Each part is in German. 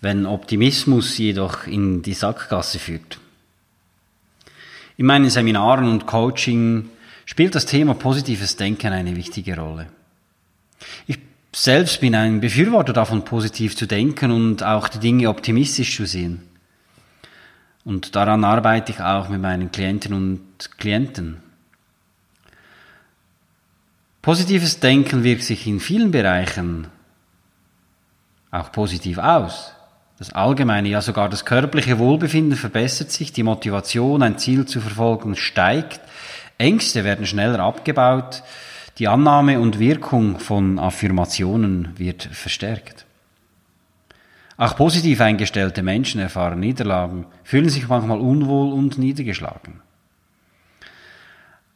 wenn Optimismus jedoch in die Sackgasse führt. In meinen Seminaren und Coaching spielt das Thema positives Denken eine wichtige Rolle. Ich selbst bin ein Befürworter davon, positiv zu denken und auch die Dinge optimistisch zu sehen. Und daran arbeite ich auch mit meinen Klienten und Klienten. Positives Denken wirkt sich in vielen Bereichen auch positiv aus. Das allgemeine, ja sogar das körperliche Wohlbefinden verbessert sich, die Motivation, ein Ziel zu verfolgen, steigt, Ängste werden schneller abgebaut, die Annahme und Wirkung von Affirmationen wird verstärkt. Auch positiv eingestellte Menschen erfahren Niederlagen, fühlen sich manchmal unwohl und niedergeschlagen.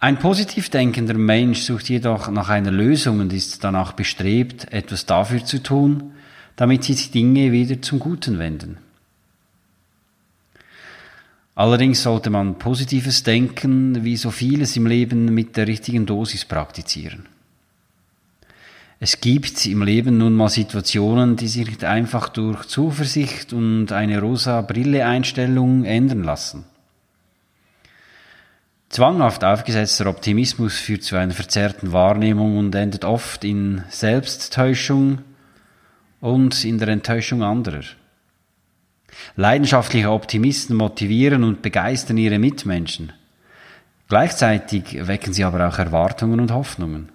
Ein positiv denkender Mensch sucht jedoch nach einer Lösung und ist danach bestrebt, etwas dafür zu tun, damit sich Dinge wieder zum Guten wenden. Allerdings sollte man positives Denken wie so vieles im Leben mit der richtigen Dosis praktizieren. Es gibt im Leben nun mal Situationen, die sich nicht einfach durch Zuversicht und eine rosa Brille Einstellung ändern lassen. Zwanghaft aufgesetzter Optimismus führt zu einer verzerrten Wahrnehmung und endet oft in Selbsttäuschung, und in der Enttäuschung anderer. Leidenschaftliche Optimisten motivieren und begeistern ihre Mitmenschen. Gleichzeitig wecken sie aber auch Erwartungen und Hoffnungen.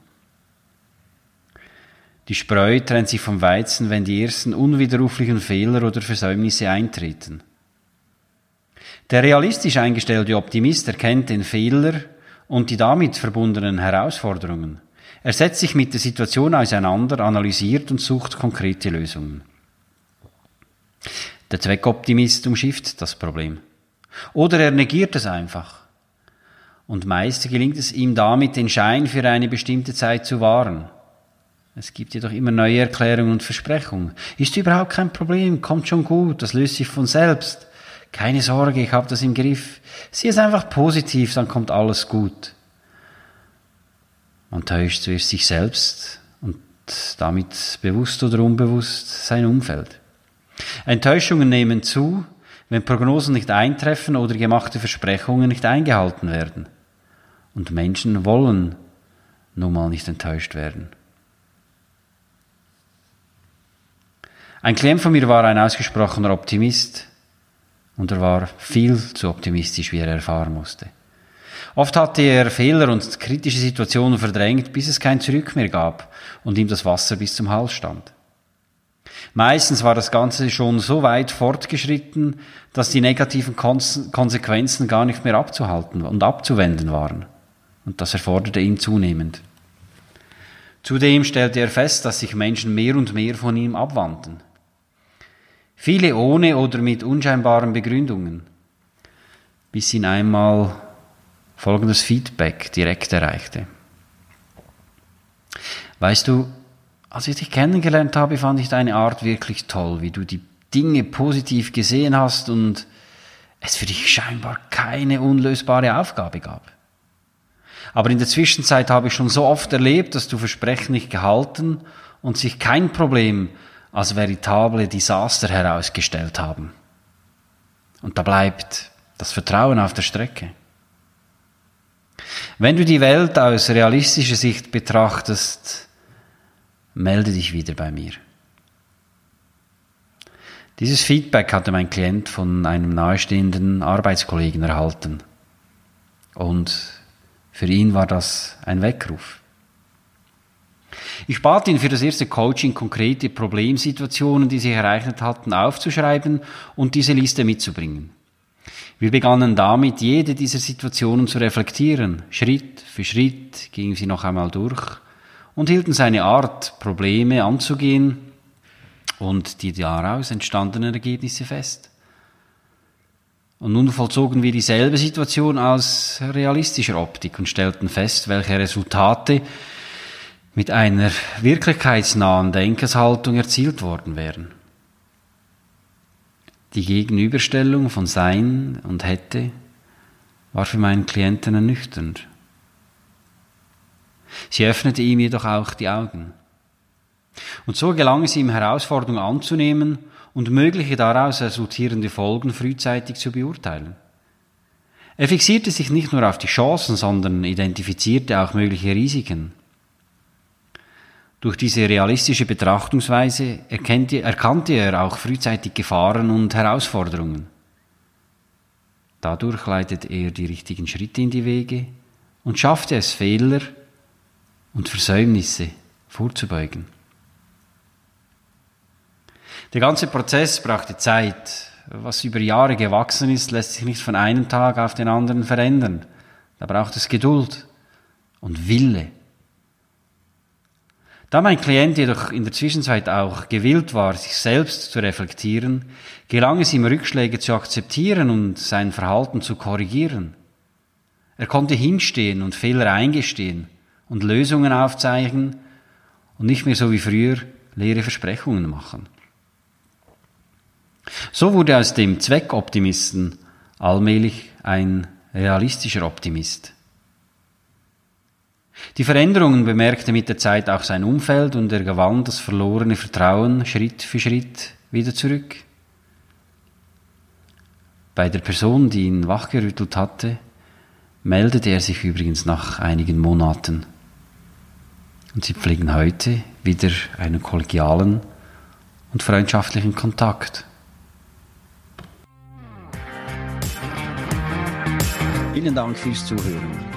Die Spreu trennt sich vom Weizen, wenn die ersten unwiderruflichen Fehler oder Versäumnisse eintreten. Der realistisch eingestellte Optimist erkennt den Fehler und die damit verbundenen Herausforderungen. Er setzt sich mit der Situation auseinander, analysiert und sucht konkrete Lösungen. Der Zweckoptimist umschifft das Problem. Oder er negiert es einfach. Und meist gelingt es ihm damit, den Schein für eine bestimmte Zeit zu wahren. Es gibt jedoch immer neue Erklärungen und Versprechungen. Ist überhaupt kein Problem, kommt schon gut, das löst sich von selbst. Keine Sorge, ich habe das im Griff. Sieh es einfach positiv, dann kommt alles gut. Man täuscht zuerst sich selbst und damit bewusst oder unbewusst sein Umfeld. Enttäuschungen nehmen zu, wenn Prognosen nicht eintreffen oder gemachte Versprechungen nicht eingehalten werden. Und Menschen wollen nun mal nicht enttäuscht werden. Ein Klient von mir war ein ausgesprochener Optimist und er war viel zu optimistisch, wie er erfahren musste. Oft hatte er Fehler und kritische Situationen verdrängt, bis es kein Zurück mehr gab und ihm das Wasser bis zum Hals stand. Meistens war das Ganze schon so weit fortgeschritten, dass die negativen Konsequenzen gar nicht mehr abzuhalten und abzuwenden waren. Und das erforderte ihn zunehmend. Zudem stellte er fest, dass sich Menschen mehr und mehr von ihm abwandten. Viele ohne oder mit unscheinbaren Begründungen, bis ihn einmal folgendes Feedback direkt erreichte. Weißt du, als ich dich kennengelernt habe, fand ich deine Art wirklich toll, wie du die Dinge positiv gesehen hast und es für dich scheinbar keine unlösbare Aufgabe gab. Aber in der Zwischenzeit habe ich schon so oft erlebt, dass du Versprechen nicht gehalten und sich kein Problem als veritable Desaster herausgestellt haben. Und da bleibt das Vertrauen auf der Strecke. Wenn du die Welt aus realistischer Sicht betrachtest, melde dich wieder bei mir. Dieses Feedback hatte mein Klient von einem nahestehenden Arbeitskollegen erhalten. Und für ihn war das ein Weckruf. Ich bat ihn für das erste Coaching konkrete Problemsituationen, die sich ereignet hatten, aufzuschreiben und diese Liste mitzubringen. Wir begannen damit, jede dieser Situationen zu reflektieren. Schritt für Schritt gingen sie noch einmal durch und hielten seine Art, Probleme anzugehen und die daraus entstandenen Ergebnisse fest. Und nun vollzogen wir dieselbe Situation aus realistischer Optik und stellten fest, welche Resultate mit einer wirklichkeitsnahen Denkenshaltung erzielt worden wären. Die Gegenüberstellung von Sein und Hätte war für meinen Klienten ernüchternd. Sie öffnete ihm jedoch auch die Augen. Und so gelang es ihm, Herausforderungen anzunehmen und mögliche daraus resultierende Folgen frühzeitig zu beurteilen. Er fixierte sich nicht nur auf die Chancen, sondern identifizierte auch mögliche Risiken. Durch diese realistische Betrachtungsweise erkannte er auch frühzeitig Gefahren und Herausforderungen. Dadurch leitet er die richtigen Schritte in die Wege und schaffte es, Fehler und Versäumnisse vorzubeugen. Der ganze Prozess brauchte Zeit. Was über Jahre gewachsen ist, lässt sich nicht von einem Tag auf den anderen verändern. Da braucht es Geduld und Wille. Da mein Klient jedoch in der Zwischenzeit auch gewillt war, sich selbst zu reflektieren, gelang es ihm Rückschläge zu akzeptieren und sein Verhalten zu korrigieren. Er konnte hinstehen und Fehler eingestehen und Lösungen aufzeigen und nicht mehr so wie früher leere Versprechungen machen. So wurde aus dem Zweckoptimisten allmählich ein realistischer Optimist. Die Veränderungen bemerkte mit der Zeit auch sein Umfeld und er gewann das verlorene Vertrauen Schritt für Schritt wieder zurück. Bei der Person, die ihn wachgerüttelt hatte, meldete er sich übrigens nach einigen Monaten. Und sie pflegen heute wieder einen kollegialen und freundschaftlichen Kontakt. Vielen Dank fürs Zuhören.